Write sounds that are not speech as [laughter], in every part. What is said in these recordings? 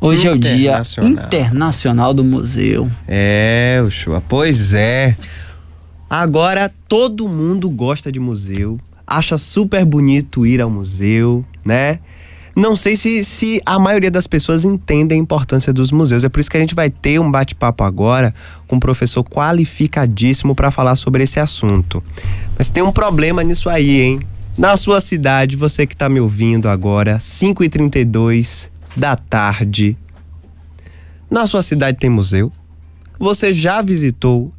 Hoje é o Dia Internacional do Museu. É, Ushua, pois é. Agora todo mundo gosta de museu, acha super bonito ir ao museu, né? Não sei se, se a maioria das pessoas entende a importância dos museus. É por isso que a gente vai ter um bate-papo agora com um professor qualificadíssimo para falar sobre esse assunto. Mas tem um problema nisso aí, hein? Na sua cidade, você que está me ouvindo agora, 5h32 da tarde. Na sua cidade tem museu? Você já visitou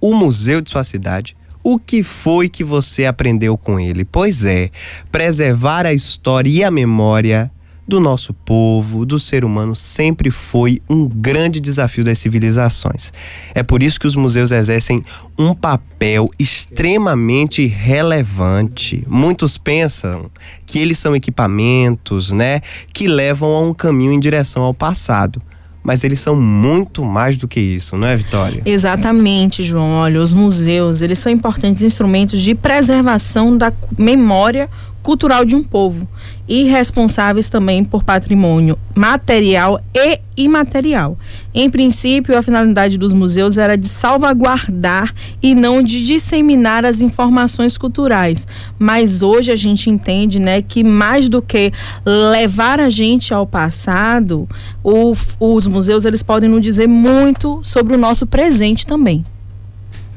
o museu de sua cidade? O que foi que você aprendeu com ele? Pois é, preservar a história e a memória do nosso povo, do ser humano, sempre foi um grande desafio das civilizações. É por isso que os museus exercem um papel extremamente relevante. Muitos pensam que eles são equipamentos, né, que levam a um caminho em direção ao passado mas eles são muito mais do que isso, não é, Vitória? Exatamente, João. Olha, os museus, eles são importantes instrumentos de preservação da memória cultural de um povo e responsáveis também por patrimônio material e imaterial. Em princípio, a finalidade dos museus era de salvaguardar e não de disseminar as informações culturais. Mas hoje a gente entende, né, que mais do que levar a gente ao passado, o, os museus eles podem nos dizer muito sobre o nosso presente também.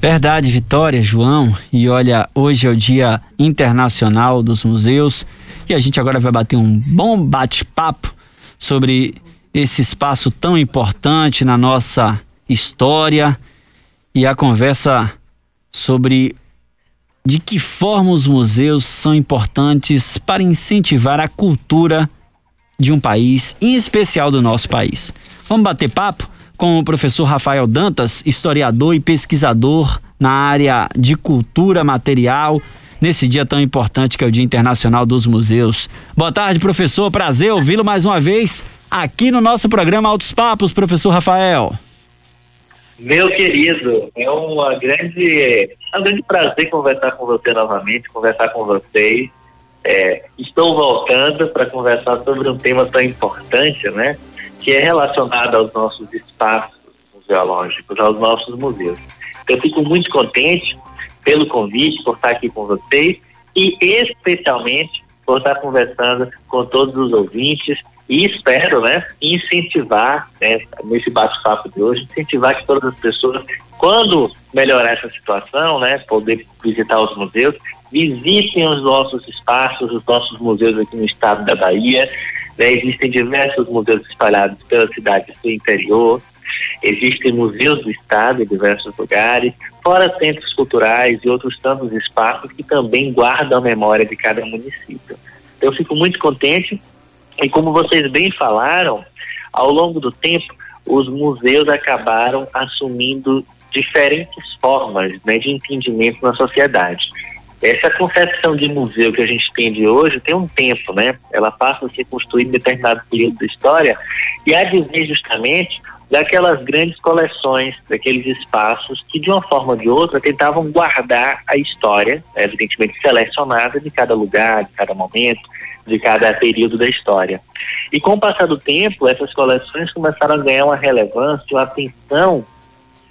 Verdade, Vitória, João. E olha, hoje é o Dia Internacional dos Museus. E a gente agora vai bater um bom bate-papo sobre esse espaço tão importante na nossa história e a conversa sobre de que forma os museus são importantes para incentivar a cultura de um país, em especial do nosso país. Vamos bater papo com o professor Rafael Dantas, historiador e pesquisador na área de cultura material nesse dia tão importante que é o Dia Internacional dos Museus. Boa tarde, professor. Prazer ouvi-lo mais uma vez aqui no nosso programa Altos Papos, professor Rafael. Meu querido, é uma grande, é um grande prazer conversar com você novamente, conversar com vocês. É, estou voltando para conversar sobre um tema tão importante, né? Que é relacionado aos nossos espaços museológicos, aos nossos museus. Então, eu fico muito contente pelo convite, por estar aqui com vocês e especialmente por estar conversando com todos os ouvintes e espero, né, incentivar, né, nesse bate-papo de hoje, incentivar que todas as pessoas, quando melhorar essa situação, né, poder visitar os museus, visitem os nossos espaços, os nossos museus aqui no estado da Bahia. Né, existem diversos museus espalhados pela cidade do interior, Existem museus do estado em diversos lugares, fora centros culturais e outros tantos espaços que também guardam a memória de cada município. Eu fico muito contente e como vocês bem falaram, ao longo do tempo os museus acabaram assumindo diferentes formas né, de entendimento na sociedade. Essa concepção de museu que a gente tem de hoje tem um tempo, né? Ela passa a ser construída em determinado período da história e a dizer justamente daquelas grandes coleções, daqueles espaços que, de uma forma ou de outra, tentavam guardar a história, evidentemente selecionada, de cada lugar, de cada momento, de cada período da história. E com o passar do tempo, essas coleções começaram a ganhar uma relevância, uma atenção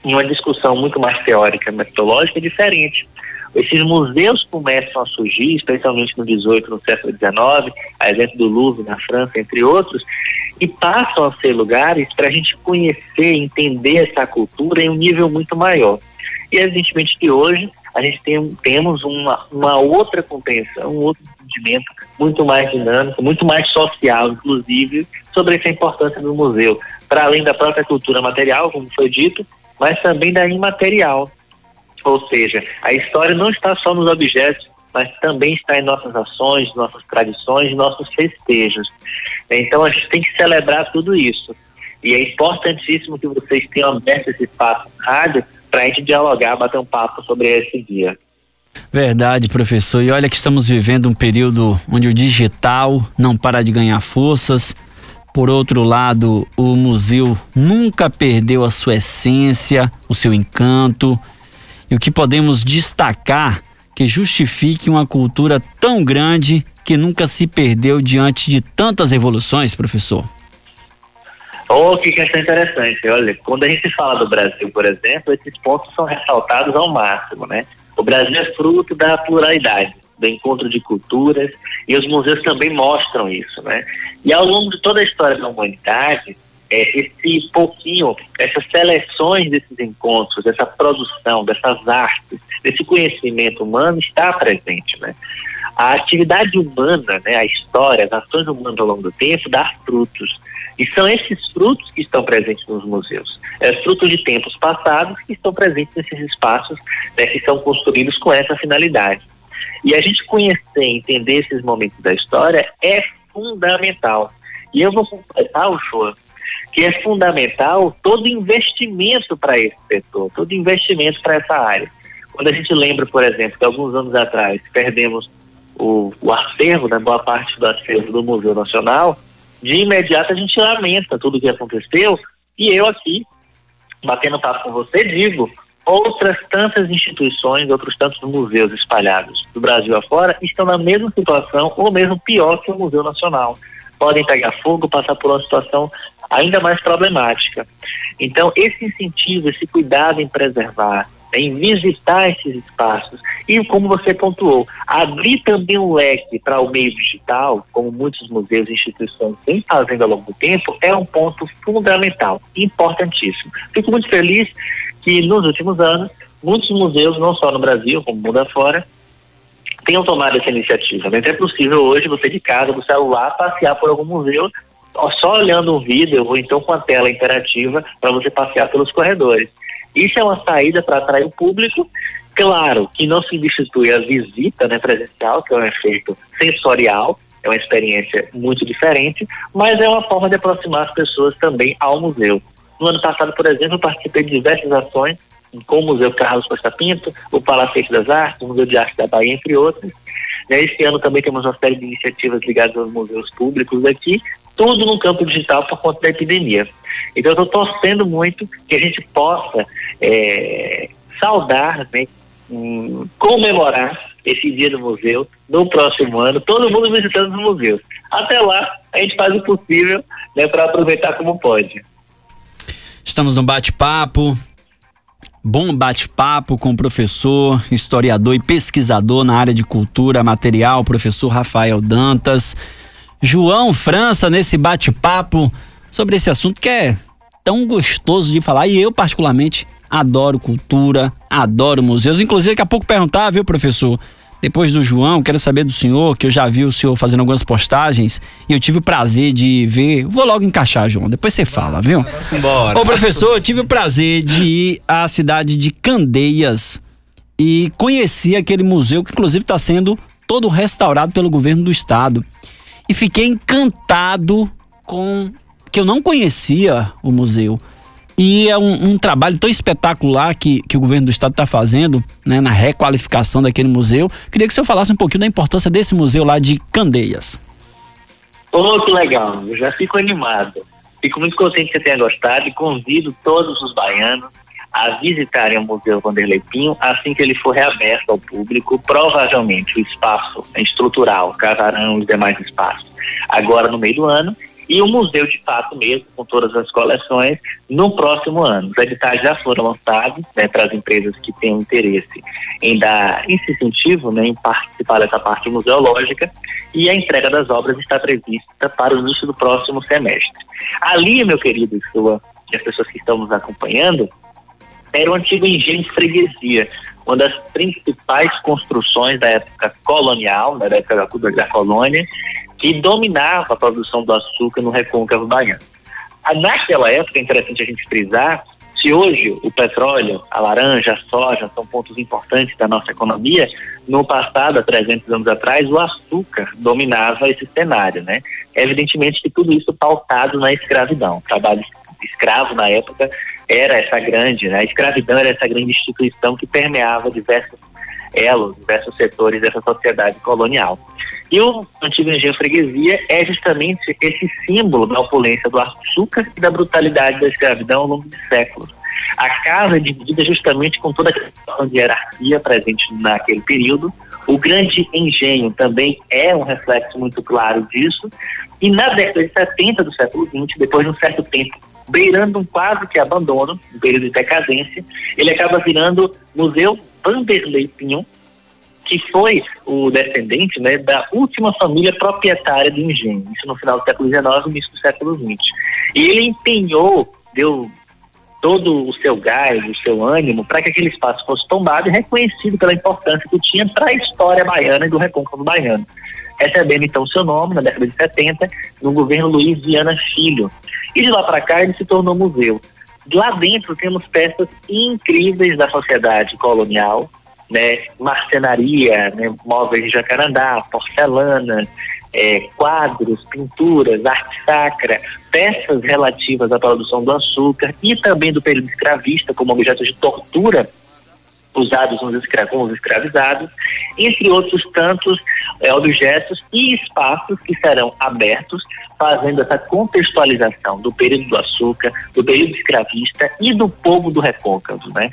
em uma discussão muito mais teórica, metodológica, diferente. Esses museus começam a surgir, especialmente no 18, no século 19, a exemplo do Louvre na França, entre outros, e passam a ser lugares para a gente conhecer, entender essa cultura em um nível muito maior. E evidentemente que hoje a gente tem, temos uma, uma outra compreensão, um outro entendimento muito mais dinâmico, muito mais social, inclusive, sobre essa importância do museu, para além da própria cultura material, como foi dito, mas também da imaterial, ou seja, a história não está só nos objetos, mas também está em nossas ações, nossas tradições, nossos festejos. Então a gente tem que celebrar tudo isso. E é importantíssimo que vocês tenham aberto esse espaço rádio para a gente dialogar, bater um papo sobre esse dia. Verdade, professor. E olha que estamos vivendo um período onde o digital não para de ganhar forças. Por outro lado, o museu nunca perdeu a sua essência, o seu encanto e o que podemos destacar que justifique uma cultura tão grande que nunca se perdeu diante de tantas evoluções, professor? Oh, que questão interessante. Olha, quando a gente fala do Brasil, por exemplo, esses pontos são ressaltados ao máximo, né? O Brasil é fruto da pluralidade, do encontro de culturas, e os museus também mostram isso, né? E ao longo de toda a história da humanidade, é, esse pouquinho, essas seleções desses encontros, dessa produção, dessas artes, desse conhecimento humano está presente, né? A atividade humana, né, a história, as ações humanas ao longo do tempo dá frutos. E são esses frutos que estão presentes nos museus. É frutos de tempos passados que estão presentes nesses espaços né, que são construídos com essa finalidade. E a gente conhecer, entender esses momentos da história é fundamental. E eu vou completar o show que é fundamental todo investimento para esse setor, todo investimento para essa área. Quando a gente lembra, por exemplo, que alguns anos atrás perdemos o, o acervo, né, boa parte do acervo do Museu Nacional, de imediato a gente lamenta tudo o que aconteceu e eu aqui, batendo papo com você, digo, outras tantas instituições, outros tantos museus espalhados do Brasil afora estão na mesma situação ou mesmo pior que o Museu Nacional. Podem pegar fogo, passar por uma situação ainda mais problemática. Então, esse incentivo, esse cuidado em preservar, em visitar esses espaços e, como você pontuou, abrir também um leque para o meio digital, como muitos museus e instituições vêm fazendo ao longo do tempo, é um ponto fundamental, importantíssimo. Fico muito feliz que nos últimos anos, muitos museus, não só no Brasil, como mundo afora, tenham tomado essa iniciativa. Mas é possível hoje você de casa, do celular, passear por algum museu só olhando um vídeo ou então com a tela interativa para você passear pelos corredores. Isso é uma saída para atrair o público. Claro que não substitui a visita né, presencial, que é um efeito sensorial, é uma experiência muito diferente, mas é uma forma de aproximar as pessoas também ao museu. No ano passado, por exemplo, eu participei de diversas ações com o Museu Carlos Costa Pinto, o Palacete das Artes, o Museu de Arte da Bahia, entre outros. Este ano também temos uma série de iniciativas ligadas aos museus públicos aqui, tudo no campo digital por conta da epidemia. Então, eu estou torcendo muito que a gente possa é, saudar, né, um, comemorar esse dia do museu no próximo ano, todo mundo visitando os museus. Até lá, a gente faz o possível né, para aproveitar como pode. Estamos no bate-papo. Bom bate-papo com o professor, historiador e pesquisador na área de cultura material, professor Rafael Dantas. João França nesse bate-papo sobre esse assunto que é tão gostoso de falar e eu particularmente adoro cultura, adoro museus. Inclusive, daqui a pouco perguntar, viu, professor? Depois do João, quero saber do senhor, que eu já vi o senhor fazendo algumas postagens e eu tive o prazer de ver. Vou logo encaixar, João, depois você fala, viu? Vamos embora. Ô, professor, eu tive o prazer de ir à cidade de Candeias e conheci aquele museu que, inclusive, está sendo todo restaurado pelo governo do estado e fiquei encantado com que eu não conhecia o museu. E é um, um, trabalho tão espetacular que, que o governo do estado está fazendo né, na requalificação daquele museu. Queria que o senhor falasse um pouquinho da importância desse museu lá de Candeias. Oh, que legal, eu já fico animado. Fico muito contente que você tenha gostado e convido todos os baianos a visitarem o Museu Vanderlei Pinho assim que ele for reaberto ao público, provavelmente o espaço estrutural, casarão e os demais espaços, agora no meio do ano, e o museu de fato mesmo, com todas as coleções, no próximo ano. Os editais já foram lançados né, para as empresas que têm interesse em dar esse incentivo, né, em participar dessa parte museológica, e a entrega das obras está prevista para o início do próximo semestre. Ali, meu querido, sua, e as pessoas que estão nos acompanhando, era o antigo engenho de freguesia, uma das principais construções da época colonial, né, da época da colônia, que dominava a produção do açúcar no recôncavo baiano. Ah, naquela época, é interessante a gente frisar, se hoje o petróleo, a laranja, a soja são pontos importantes da nossa economia, no passado, há 300 anos atrás, o açúcar dominava esse cenário, né? Evidentemente que tudo isso pautado na escravidão. O trabalho escravo na época era essa grande, né? A escravidão era essa grande instituição que permeava diversos elos, diversos setores dessa sociedade colonial. E o antigo engenho freguesia é justamente esse símbolo da opulência do açúcar e da brutalidade da escravidão ao longo de séculos. A casa é dividida justamente com toda a questão de hierarquia presente naquele período. O grande engenho também é um reflexo muito claro disso. E na década de 70 do século XX, depois de um certo tempo, beirando um quase que abandono, um período de decadência, ele acaba virando Museu Vanderlei Pinhon, que foi o descendente né, da última família proprietária do engenho, isso no final do século XIX, início do século XX. E ele empenhou, deu todo o seu gás, o seu ânimo, para que aquele espaço fosse tombado e reconhecido pela importância que tinha para a história baiana e do recôncavo baiano. Recebendo então seu nome na década de 70, no governo Luiz Viana Filho. E de lá para cá ele se tornou museu. Lá dentro temos peças incríveis da sociedade colonial, né, marcenaria, né, móveis de jacarandá, porcelana, é, quadros, pinturas, arte sacra, peças relativas à produção do açúcar e também do período escravista como objetos de tortura usados com os escravizados, entre outros tantos é, objetos e espaços que serão abertos, fazendo essa contextualização do período do açúcar, do período escravista e do povo do recôncavo, né?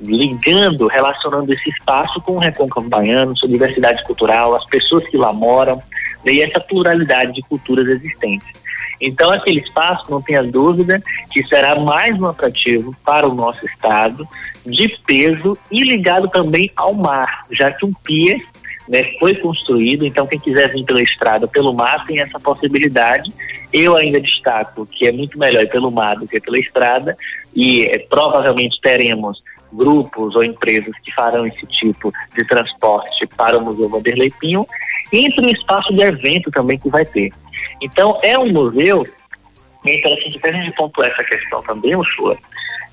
ligando, relacionando esse espaço com o recôncavo baiano, sua diversidade cultural, as pessoas que lá moram, e essa pluralidade de culturas existentes. Então, aquele espaço, não tenha dúvida, que será mais um atrativo para o nosso estado, de peso e ligado também ao mar, já que um pier né, foi construído, então quem quiser vir pela estrada, pelo mar, tem essa possibilidade. Eu ainda destaco que é muito melhor pelo mar do que pela estrada, e é, provavelmente teremos grupos ou empresas que farão esse tipo de transporte para o Museu Vanderlei Pinho, entre o espaço de evento também que vai ter. Então, é um museu, é interessante a gente pontuar essa questão também, Ushua,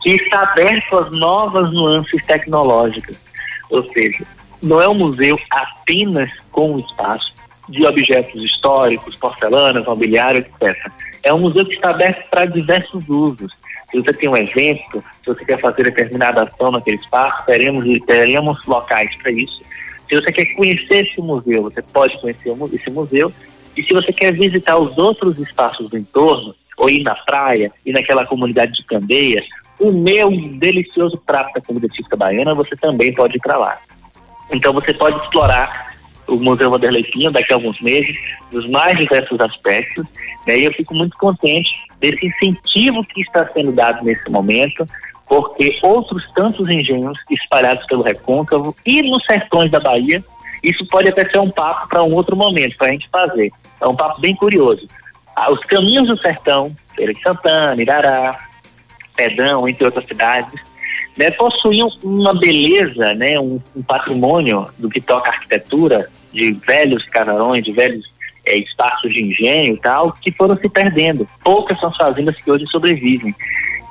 que está aberto às novas nuances tecnológicas. Ou seja, não é um museu apenas com um espaço de objetos históricos, porcelanas, mobiliário, etc. É um museu que está aberto para diversos usos. Se você tem um evento, se você quer fazer determinada ação naquele espaço, teremos, teremos locais para isso. Se você quer conhecer esse museu, você pode conhecer esse museu. E se você quer visitar os outros espaços do entorno, ou ir na praia, ir naquela comunidade de Candeias, o meu delicioso prato da comida típica baiana, você também pode ir para lá. Então você pode explorar o Museu Vanderlei Pinho daqui a alguns meses, dos mais diversos aspectos, né? e eu fico muito contente desse incentivo que está sendo dado nesse momento, porque outros tantos engenhos espalhados pelo recôncavo e nos sertões da Bahia, isso pode até ser um papo para um outro momento, para a gente fazer. É um papo bem curioso. Ah, os caminhos do sertão, Feira de Santana, Irará, Pedrão, entre outras cidades, né, possuíam uma beleza, né, um, um, patrimônio do que toca arquitetura, de velhos casarões, de velhos é, espaços de engenho e tal, que foram se perdendo. Poucas são as fazendas que hoje sobrevivem.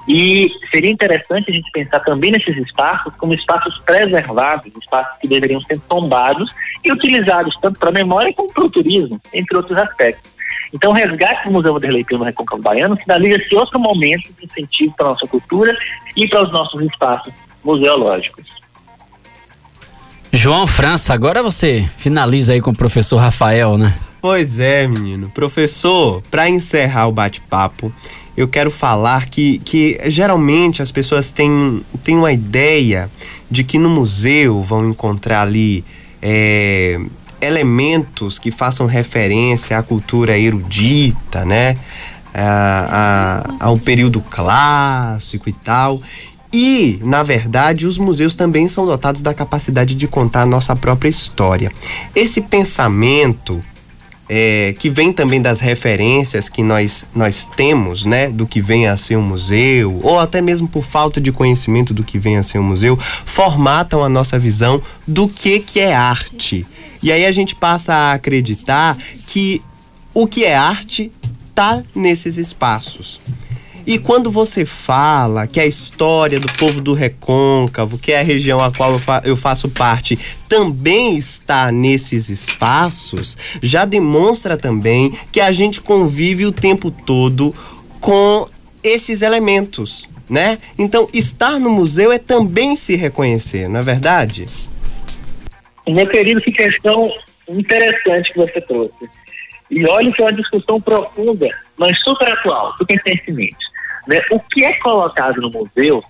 E seria interessante a gente pensar também nesses espaços como espaços preservados, espaços que deveriam ser tombados e utilizados tanto para a memória como para o turismo, entre outros aspectos. Então, o resgate do Museu Vanderlei Pio no Recôncavo Baiano sinaliza esse outro momento de incentivo para a nossa cultura e para os nossos espaços museológicos. João França, agora você finaliza aí com o professor Rafael, né? Pois é, menino. Professor, para encerrar o bate-papo, eu quero falar que, que geralmente as pessoas têm, têm uma ideia de que no museu vão encontrar ali é, elementos que façam referência à cultura erudita, né? A, a, ao período clássico e tal. E, na verdade, os museus também são dotados da capacidade de contar a nossa própria história. Esse pensamento é, que vem também das referências que nós, nós temos, né, do que vem a ser um museu, ou até mesmo por falta de conhecimento do que vem a ser um museu, formatam a nossa visão do que, que é arte. E aí a gente passa a acreditar que o que é arte tá nesses espaços. E quando você fala que a história do povo do Recôncavo, que é a região a qual eu, fa eu faço parte, também está nesses espaços, já demonstra também que a gente convive o tempo todo com esses elementos, né? Então, estar no museu é também se reconhecer, não é verdade? Meu querido, que questão interessante que você trouxe. E olha que é uma discussão profunda, mas super atual, super pertinente. Né? O que é colocado no museu,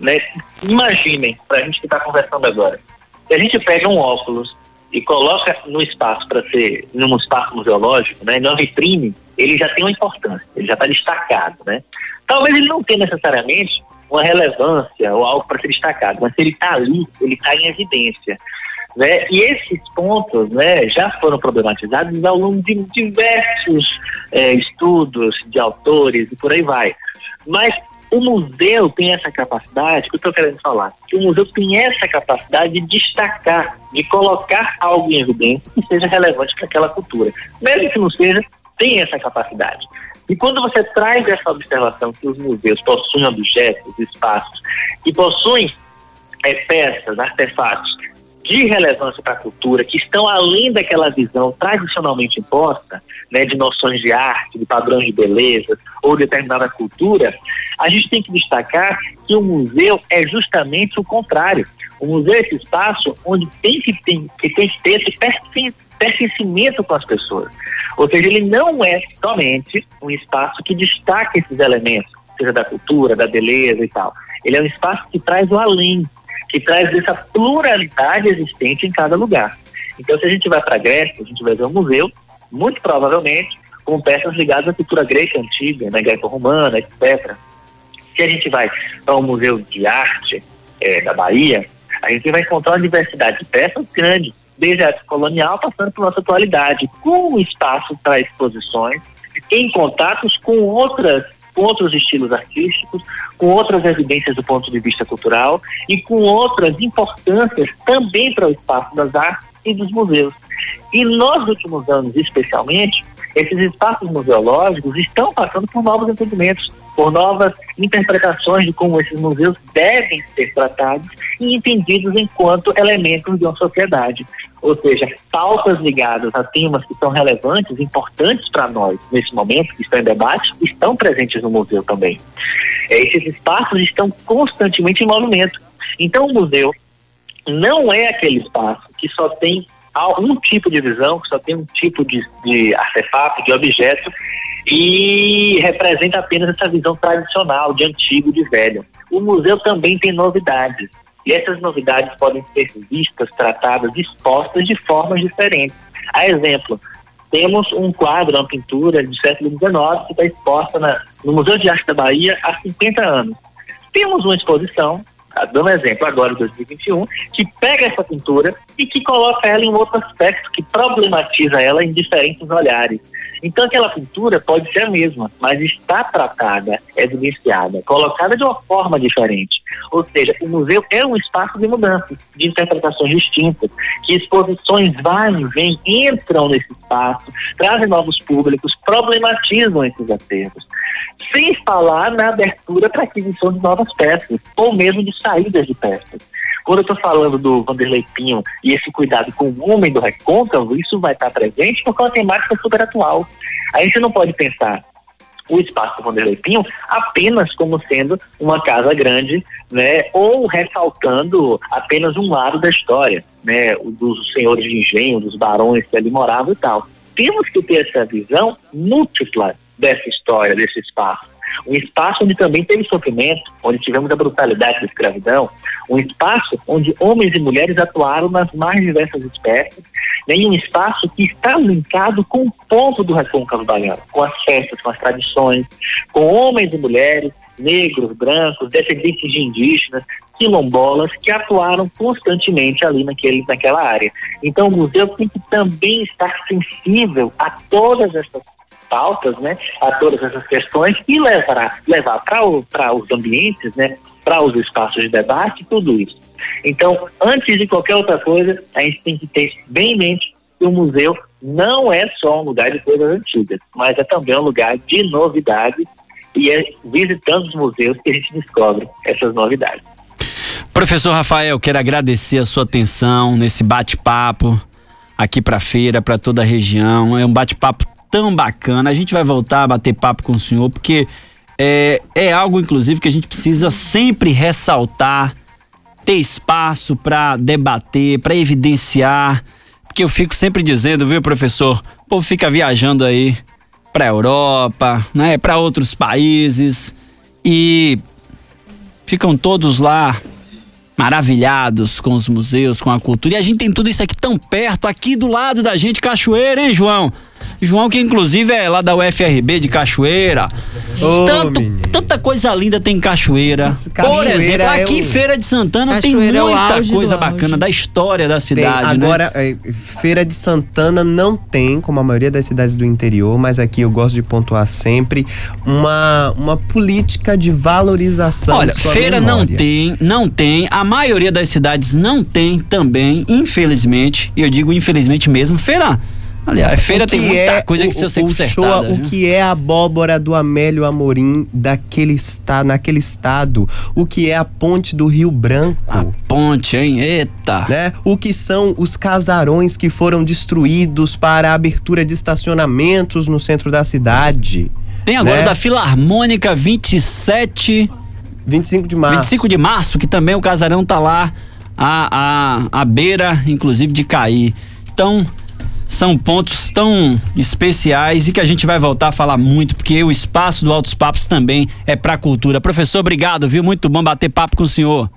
né? imaginem, para a gente que está conversando agora, se a gente pega um óculos e coloca no espaço para ser, num espaço museológico, né, numa vitrine, ele já tem uma importância, ele já está destacado, né? Talvez ele não tenha necessariamente uma relevância ou algo para ser destacado, mas se ele está ali, ele está em evidência. Né? E esses pontos né, já foram problematizados ao longo de diversos é, estudos de autores e por aí vai. Mas o museu tem essa capacidade, que eu estou querendo falar, que o museu tem essa capacidade de destacar, de colocar algo em evidência que seja relevante para aquela cultura. Mesmo que não seja, tem essa capacidade. E quando você traz essa observação que os museus possuem objetos, espaços, e possuem é, peças, artefatos de relevância para a cultura, que estão além daquela visão tradicionalmente imposta, né, de noções de arte, de padrões de beleza ou determinada cultura, a gente tem que destacar que o museu é justamente o contrário. O museu é esse espaço onde tem que, tem, que, tem que ter esse pertencimento com as pessoas. Ou seja, ele não é somente um espaço que destaca esses elementos, seja da cultura, da beleza e tal. Ele é um espaço que traz o além, que traz essa pluralidade existente em cada lugar. Então, se a gente vai para a Grécia, a gente vai ver um museu, muito provavelmente com peças ligadas à cultura grega antiga, né, greco-romana, etc. Se a gente vai para um museu de arte é, da Bahia, a gente vai encontrar uma diversidade de peças grande, desde a época colonial, passando por nossa atualidade, com espaço para exposições, em contatos com outras com outros estilos artísticos, com outras evidências do ponto de vista cultural e com outras importâncias também para o espaço das artes e dos museus. E nos últimos anos, especialmente, esses espaços museológicos estão passando por novos entendimentos, por novas interpretações de como esses museus devem ser tratados e entendidos enquanto elementos de uma sociedade. Ou seja, pautas ligadas a temas que são relevantes, importantes para nós nesse momento, que estão em debate, estão presentes no museu também. Esses espaços estão constantemente em movimento. Então, o museu não é aquele espaço que só tem um tipo de visão, que só tem um tipo de, de artefato, de objeto, e representa apenas essa visão tradicional, de antigo, de velho. O museu também tem novidades, e essas novidades podem ser vistas, tratadas, expostas de formas diferentes. A exemplo, temos um quadro, uma pintura do século XIX que está exposta na, no Museu de Arte da Bahia há 50 anos. Temos uma exposição Tá dando um exemplo agora, em 2021, que pega essa pintura e que coloca ela em outro aspecto, que problematiza ela em diferentes olhares. Então aquela pintura pode ser a mesma, mas está tratada, evidenciada, colocada de uma forma diferente. Ou seja, o museu é um espaço de mudança, de interpretações distintas, que exposições vão e vêm, entram nesse espaço, trazem novos públicos, problematizam esses acervos. Sem falar na abertura para aquisição de novas peças, ou mesmo de de peças. Quando eu estou falando do Vanderlei Pinho e esse cuidado com o homem do recôncavo, isso vai estar presente porque é uma temática super atual. A gente não pode pensar o espaço Vanderlei Pinho apenas como sendo uma casa grande, né, ou ressaltando apenas um lado da história, né, dos senhores de engenho, dos barões que ali moravam e tal. Temos que ter essa visão múltipla dessa história, desse espaço. Um espaço onde também teve sofrimento, onde tivemos a brutalidade da escravidão, um espaço onde homens e mulheres atuaram nas mais diversas espécies, nem um espaço que está linkado com o povo do recôncavo baiano, com as festas, com as tradições, com homens e mulheres, negros, brancos, descendentes de indígenas, quilombolas, que atuaram constantemente ali naquele, naquela área. Então o museu tem que também estar sensível a todas essas pautas, né, a todas essas questões e levar, levar para os ambientes, né, para os espaços de debate, tudo isso. Então, antes de qualquer outra coisa, a gente tem que ter bem em mente que o museu não é só um lugar de coisas antigas, mas é também um lugar de novidades e é visitando os museus que a gente descobre essas novidades. Professor Rafael, quero agradecer a sua atenção nesse bate-papo aqui para a feira, para toda a região. É um bate-papo tão bacana. A gente vai voltar a bater papo com o senhor, porque é, é algo, inclusive, que a gente precisa sempre ressaltar, ter espaço para debater, para evidenciar. Porque eu fico sempre dizendo, viu, professor? O povo fica viajando aí para Europa, né, para outros países e ficam todos lá maravilhados com os museus, com a cultura. E a gente tem tudo isso aqui tão perto, aqui do lado da gente, Cachoeira, hein, João? João, que inclusive é lá da UFRB de Cachoeira. Ô, Tanto, tanta coisa linda tem em Cachoeira. Nossa, Por Cachoeira exemplo, é aqui em um- Feira de Santana tem Cachoeira é o muita do coisa bacana da história da Tem, cidade, né? agora, é, Feira de Santana não tem, como a maioria das cidades do interior, mas aqui eu gosto de pontuar sempre, uma, uma política de valorização. Olha, feira não memória. tem, não tem. A maioria das cidades não tem também, infelizmente. E eu digo infelizmente mesmo. Feira, aliás, feira tem muita é coisa que precisa ser o consertada. show- o que é a abóbora do Amélio Amorim daquele está, naquele estado? O que é a ponte do Rio Branco? A ponte, hein? Eita. né? O que são os casarões que foram destruídos para a abertura de estacionamentos no centro da cidade? Tem agora né? da Filarmônica 27, 25 de março. 25 de março, que também o casarão tá lá à, à, à beira, inclusive, de cair. Então, são pontos tão especiais e que a gente vai voltar a falar muito, porque o espaço do Altos Papos também é pra cultura. Professor, obrigado, viu? Muito bom bater papo com o senhor.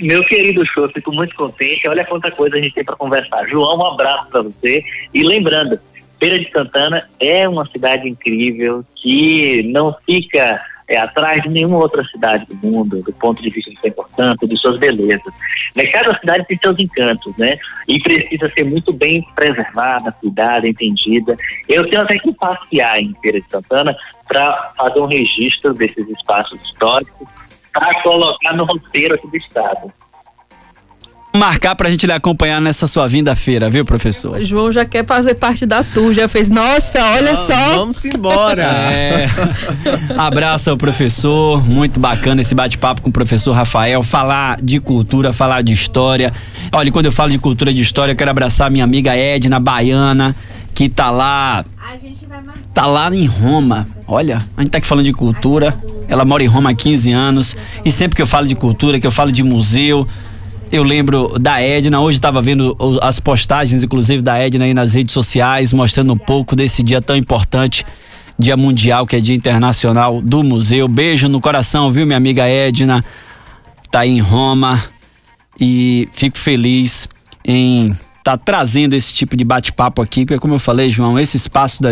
Meu querido show, fico muito contente. Olha quanta coisa a gente tem para conversar. João, um abraço para você. E lembrando, Feira de Santana é uma cidade incrível que não fica é, atrás de nenhuma outra cidade do mundo, do ponto de vista de sua importância, de suas belezas. Mas cada cidade tem seus encantos, né? E precisa ser muito bem preservada, cuidada, entendida. Eu tenho até que passear em Feira de Santana para fazer um registro desses espaços históricos para colocar no roteiro aqui do estado. Marcar pra gente lhe acompanhar nessa sua vinda à feira, viu, professor? O João já quer fazer parte da tour, já fez, nossa, olha só. Vamos embora. [laughs] É. [laughs] Abraço ao professor, muito bacana esse bate-papo com o professor Rafael, falar de cultura, falar de história. Olha, quando eu falo de cultura e de história, eu quero abraçar minha amiga Edna Baiana, que tá lá, A gente vai marcar. tá lá em Roma. Olha, a gente tá aqui falando de cultura. Ela mora em Roma há 15 anos e sempre que eu falo de cultura, que eu falo de museu, eu lembro da Edna, hoje estava vendo as postagens, inclusive, da Edna aí nas redes sociais, mostrando um pouco desse dia tão importante, Dia Mundial, que é Dia Internacional do Museu. Beijo no coração, viu, minha amiga Edna? Tá aí em Roma e fico feliz em estar trazendo esse tipo de bate-papo aqui, porque como eu falei, João, esse espaço da